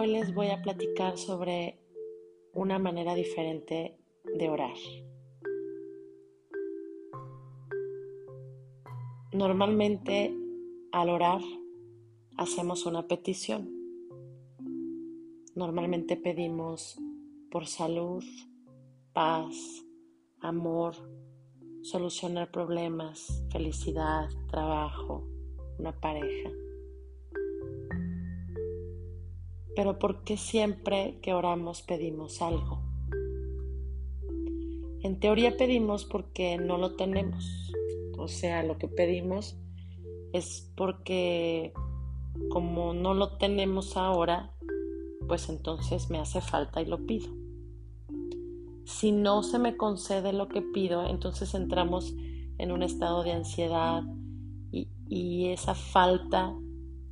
Hoy les voy a platicar sobre una manera diferente de orar. Normalmente al orar hacemos una petición. Normalmente pedimos por salud, paz, amor, solucionar problemas, felicidad, trabajo, una pareja. Pero ¿por qué siempre que oramos pedimos algo? En teoría pedimos porque no lo tenemos. O sea, lo que pedimos es porque como no lo tenemos ahora, pues entonces me hace falta y lo pido. Si no se me concede lo que pido, entonces entramos en un estado de ansiedad y, y esa falta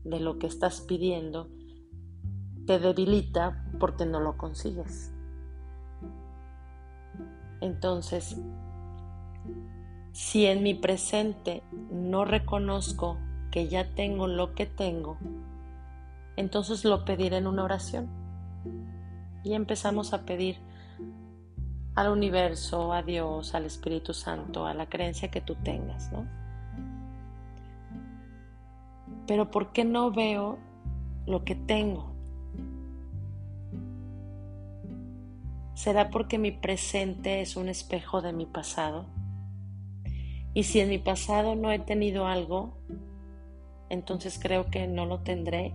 de lo que estás pidiendo te debilita porque no lo consigues. Entonces, si en mi presente no reconozco que ya tengo lo que tengo, entonces lo pediré en una oración. Y empezamos a pedir al universo, a Dios, al Espíritu Santo, a la creencia que tú tengas, ¿no? Pero ¿por qué no veo lo que tengo? ¿Será porque mi presente es un espejo de mi pasado? Y si en mi pasado no he tenido algo, entonces creo que no lo tendré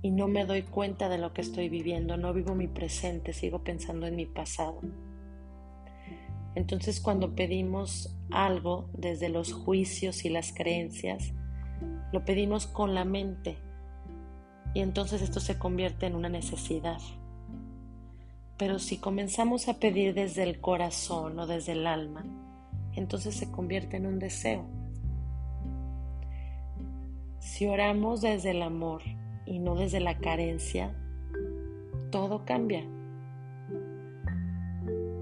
y no me doy cuenta de lo que estoy viviendo, no vivo mi presente, sigo pensando en mi pasado. Entonces cuando pedimos algo desde los juicios y las creencias, lo pedimos con la mente y entonces esto se convierte en una necesidad. Pero si comenzamos a pedir desde el corazón o desde el alma, entonces se convierte en un deseo. Si oramos desde el amor y no desde la carencia, todo cambia.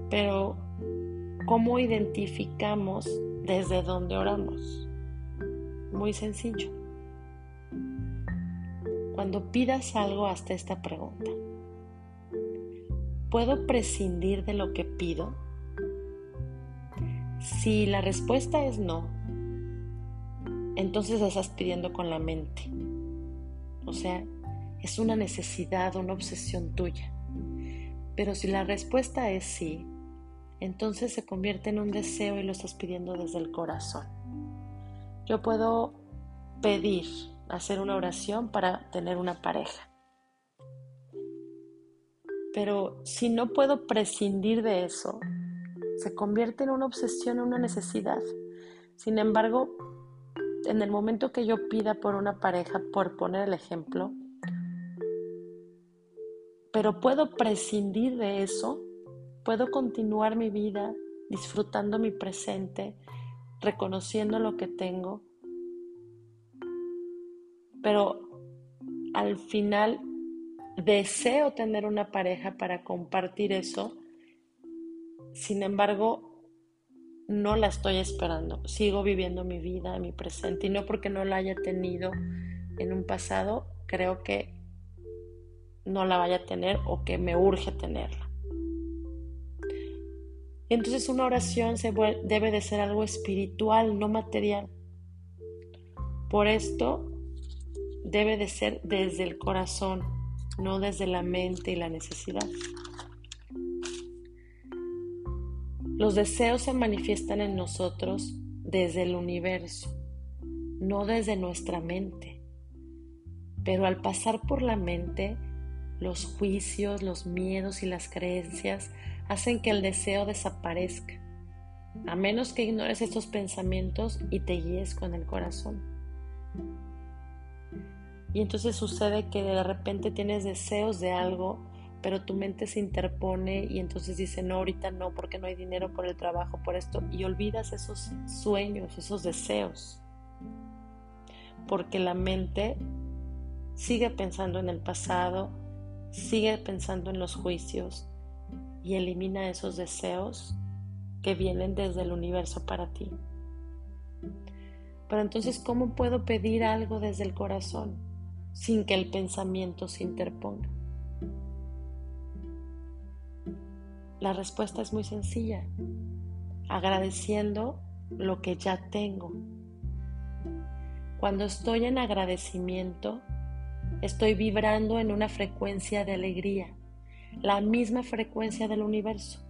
Pero, ¿cómo identificamos desde dónde oramos? Muy sencillo. Cuando pidas algo, hasta esta pregunta. ¿Puedo prescindir de lo que pido? Si la respuesta es no, entonces estás pidiendo con la mente. O sea, es una necesidad, una obsesión tuya. Pero si la respuesta es sí, entonces se convierte en un deseo y lo estás pidiendo desde el corazón. Yo puedo pedir, hacer una oración para tener una pareja. Pero si no puedo prescindir de eso, se convierte en una obsesión, en una necesidad. Sin embargo, en el momento que yo pida por una pareja, por poner el ejemplo, pero puedo prescindir de eso, puedo continuar mi vida disfrutando mi presente, reconociendo lo que tengo, pero al final deseo tener una pareja para compartir eso, sin embargo, no la estoy esperando, sigo viviendo mi vida, mi presente, y no porque no la haya tenido en un pasado, creo que no la vaya a tener o que me urge tenerla. Entonces una oración debe de ser algo espiritual, no material. Por esto debe de ser desde el corazón, no desde la mente y la necesidad. Los deseos se manifiestan en nosotros desde el universo, no desde nuestra mente. Pero al pasar por la mente, los juicios, los miedos y las creencias hacen que el deseo desaparezca, a menos que ignores estos pensamientos y te guíes con el corazón. Y entonces sucede que de repente tienes deseos de algo, pero tu mente se interpone y entonces dice, no, ahorita no, porque no hay dinero por el trabajo, por esto, y olvidas esos sueños, esos deseos, porque la mente sigue pensando en el pasado, sigue pensando en los juicios y elimina esos deseos que vienen desde el universo para ti. Pero entonces, ¿cómo puedo pedir algo desde el corazón? Sin que el pensamiento se interponga. La respuesta es muy sencilla, agradeciendo lo que ya tengo. Cuando estoy en agradecimiento, estoy vibrando en una frecuencia de alegría, la misma frecuencia del universo.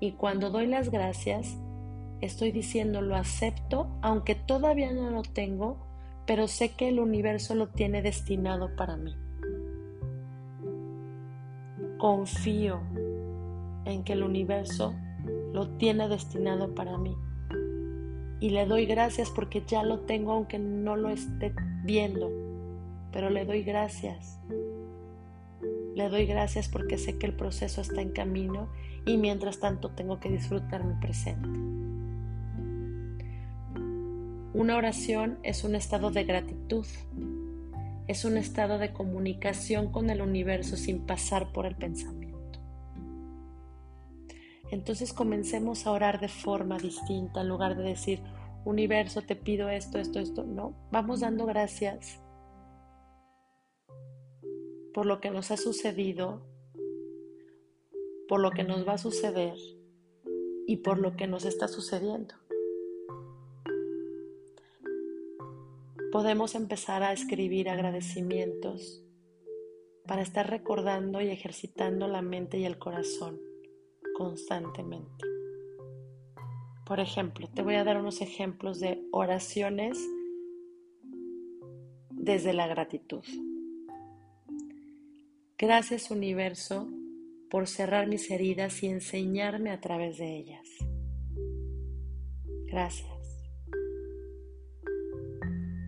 Y cuando doy las gracias, estoy diciendo lo acepto, aunque todavía no lo tengo, pero sé que el universo lo tiene destinado para mí. Confío en que el universo lo tiene destinado para mí. Y le doy gracias porque ya lo tengo aunque no lo esté viendo, pero le doy gracias. Le doy gracias porque sé que el proceso está en camino y mientras tanto tengo que disfrutar mi presente. Una oración es un estado de gratitud, es un estado de comunicación con el universo sin pasar por el pensamiento. Entonces comencemos a orar de forma distinta en lugar de decir, universo, te pido esto, esto, esto. No, vamos dando gracias por lo que nos ha sucedido, por lo que nos va a suceder y por lo que nos está sucediendo. Podemos empezar a escribir agradecimientos para estar recordando y ejercitando la mente y el corazón constantemente. Por ejemplo, te voy a dar unos ejemplos de oraciones desde la gratitud. Gracias universo por cerrar mis heridas y enseñarme a través de ellas. Gracias.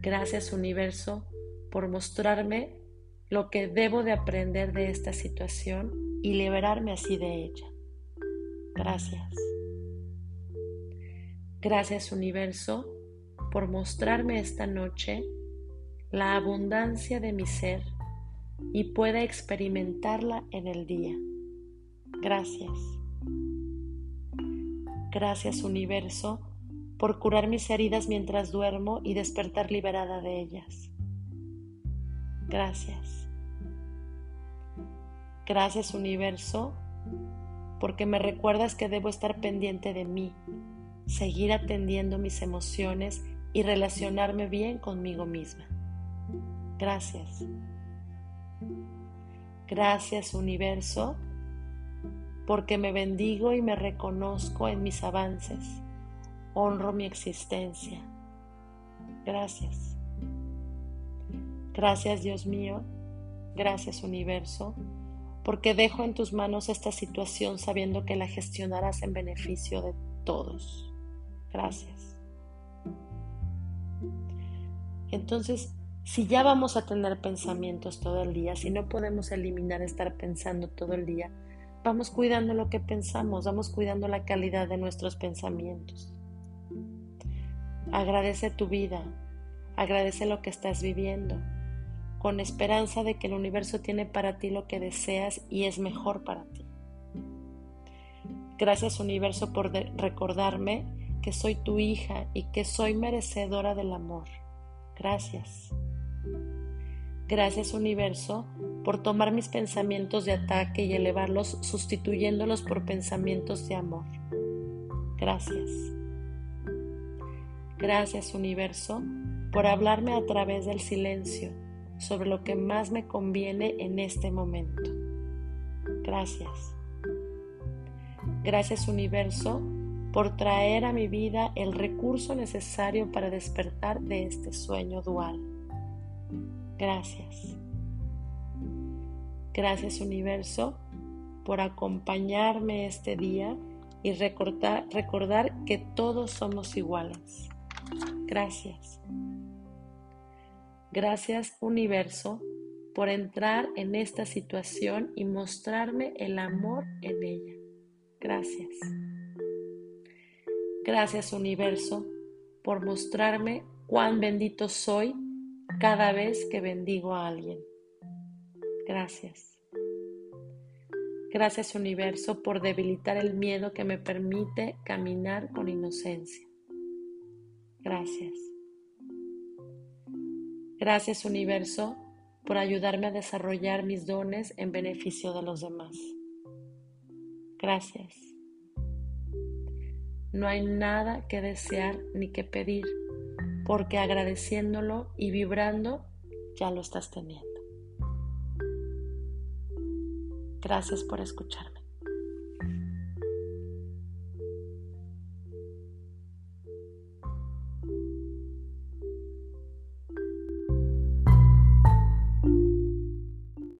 Gracias universo por mostrarme lo que debo de aprender de esta situación y liberarme así de ella. Gracias. Gracias universo por mostrarme esta noche la abundancia de mi ser y pueda experimentarla en el día. Gracias. Gracias universo por curar mis heridas mientras duermo y despertar liberada de ellas. Gracias. Gracias universo porque me recuerdas que debo estar pendiente de mí, seguir atendiendo mis emociones y relacionarme bien conmigo misma. Gracias. Gracias universo, porque me bendigo y me reconozco en mis avances. Honro mi existencia. Gracias. Gracias Dios mío. Gracias universo porque dejo en tus manos esta situación sabiendo que la gestionarás en beneficio de todos. Gracias. Entonces, si ya vamos a tener pensamientos todo el día, si no podemos eliminar estar pensando todo el día, vamos cuidando lo que pensamos, vamos cuidando la calidad de nuestros pensamientos. Agradece tu vida, agradece lo que estás viviendo, con esperanza de que el universo tiene para ti lo que deseas y es mejor para ti. Gracias universo por recordarme que soy tu hija y que soy merecedora del amor. Gracias. Gracias universo por tomar mis pensamientos de ataque y elevarlos sustituyéndolos por pensamientos de amor. Gracias. Gracias universo por hablarme a través del silencio sobre lo que más me conviene en este momento. Gracias. Gracias universo por traer a mi vida el recurso necesario para despertar de este sueño dual. Gracias. Gracias universo por acompañarme este día y recordar, recordar que todos somos iguales. Gracias. Gracias universo por entrar en esta situación y mostrarme el amor en ella. Gracias. Gracias universo por mostrarme cuán bendito soy cada vez que bendigo a alguien. Gracias. Gracias universo por debilitar el miedo que me permite caminar con inocencia. Gracias. Gracias universo por ayudarme a desarrollar mis dones en beneficio de los demás. Gracias. No hay nada que desear ni que pedir, porque agradeciéndolo y vibrando ya lo estás teniendo. Gracias por escucharme.